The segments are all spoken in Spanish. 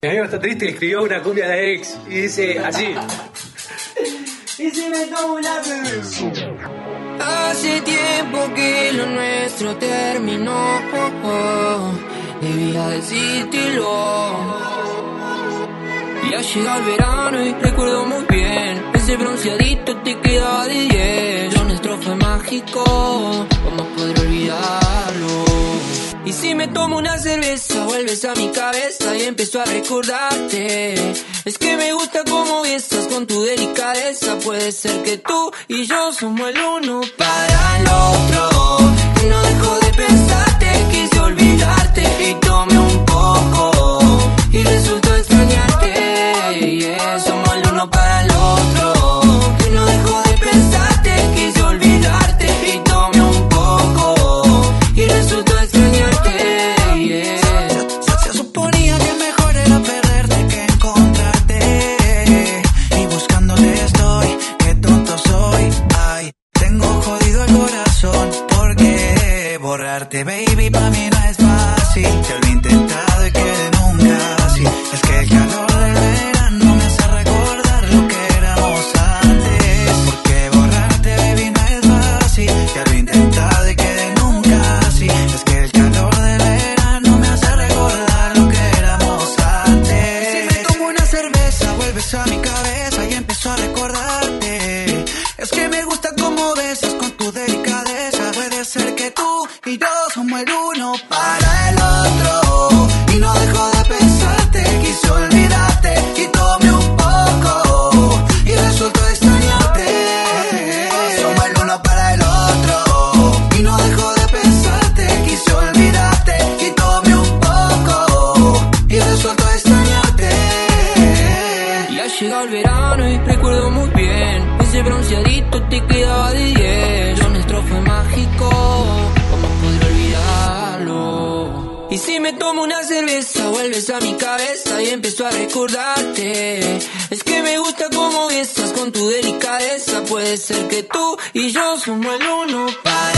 Mi amigo está triste y escribió una cumbia de ex y dice así. y si me tomo una Hace tiempo que lo nuestro terminó. Debía decírtelo. Ya llega el verano y recuerdo muy bien. Ese bronceadito te quedaba de 10. Lo nuestro fue mágico. ¿Cómo poder olvidarlo? Y si me tomo una cerveza, vuelves a mi cabeza y empiezo a recordarte. Es que me gusta cómo besas con tu delicadeza. Puede ser que tú y yo somos el uno para el otro. No dejo de pensarte, baby, para mí no es fácil. Te lo he a recordarte. Es que me gusta cómo besas con tu delicadeza. Puede ser que tú y yo somos el uno para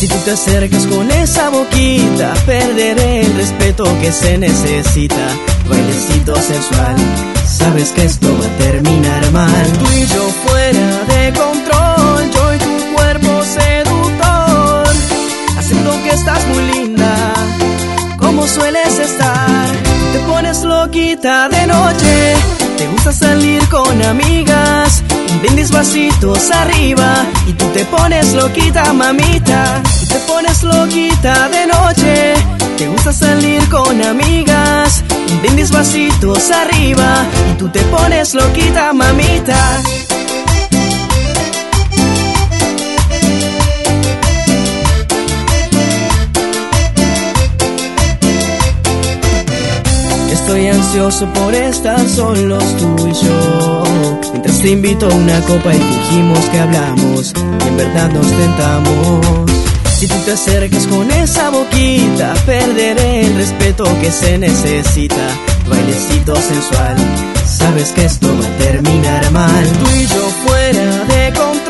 Si tú te acercas con esa boquita, perderé el respeto que se necesita. Bailecito sensual, sabes que esto va a terminar mal. Tú y yo fuera de control, yo y tu cuerpo seductor. Acepto que estás muy linda, como sueles estar. Te pones loquita de noche, te gusta salir con amigas. Brindis vasitos arriba y tú te pones loquita, mamita. Tú te pones loquita de noche, te gusta salir con amigas. Un vasitos arriba y tú te pones loquita, mamita. Estoy ansioso por estar solos tú y yo. Mientras te invito a una copa y fingimos que hablamos, y en verdad nos tentamos. Si tú te acercas con esa boquita, perderé el respeto que se necesita. Bailecito sensual, sabes que esto va a terminar mal. Tú y yo fuera de control,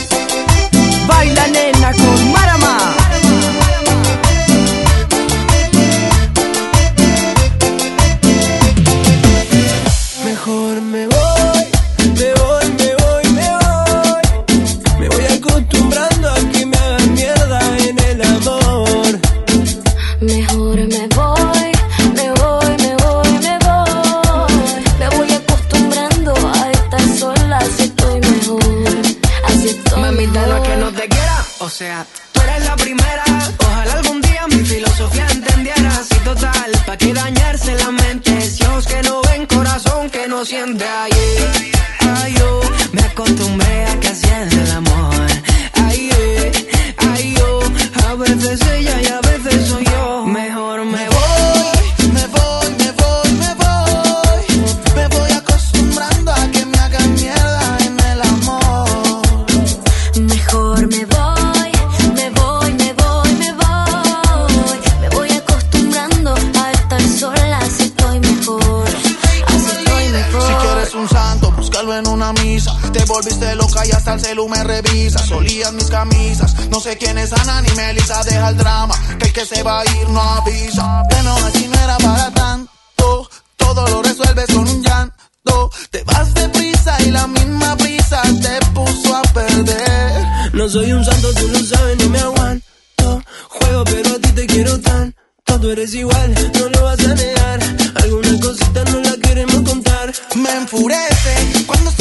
enciende ahí. solían mis camisas. No sé quién es Ana ni Melissa, deja el drama, que el que se va a ir no avisa. Bueno, así no era para tanto, todo lo resuelves con un llanto. Te vas deprisa y la misma prisa te puso a perder. No soy un santo, tú lo sabes, no me aguanto. Juego, pero a ti te quiero tanto. Tú eres igual, no lo vas a negar. Algunas cositas no las queremos contar. Me enfurece cuando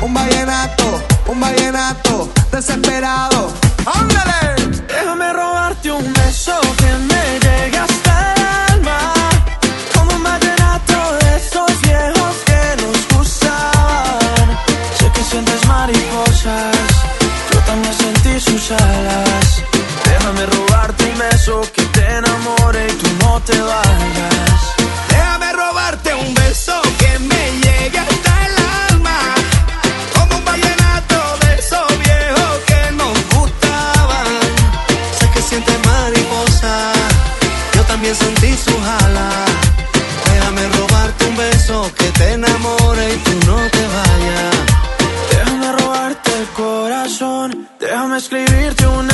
un vallenato, un vallenato desesperado. ¡Ándale! Déjame robarte un beso que me llegue hasta el alma. Como un vallenato de esos viejos que nos gustaban. Sé que sientes mariposas, yo también sentí sus alas. Déjame robarte un beso que te enamore y tú no te vayas. También sentí su jala. Déjame robarte un beso que te enamore y tú no te vayas. Déjame robarte el corazón, déjame escribirte una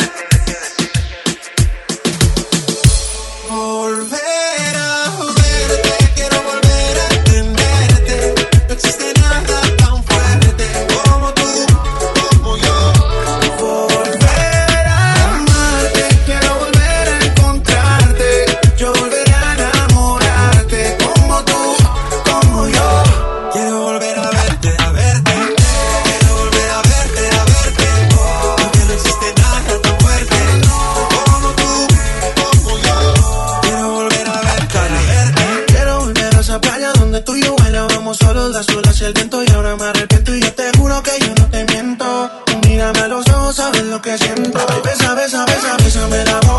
Sabes lo que siento. Besa, besa, besa, bésame la boca.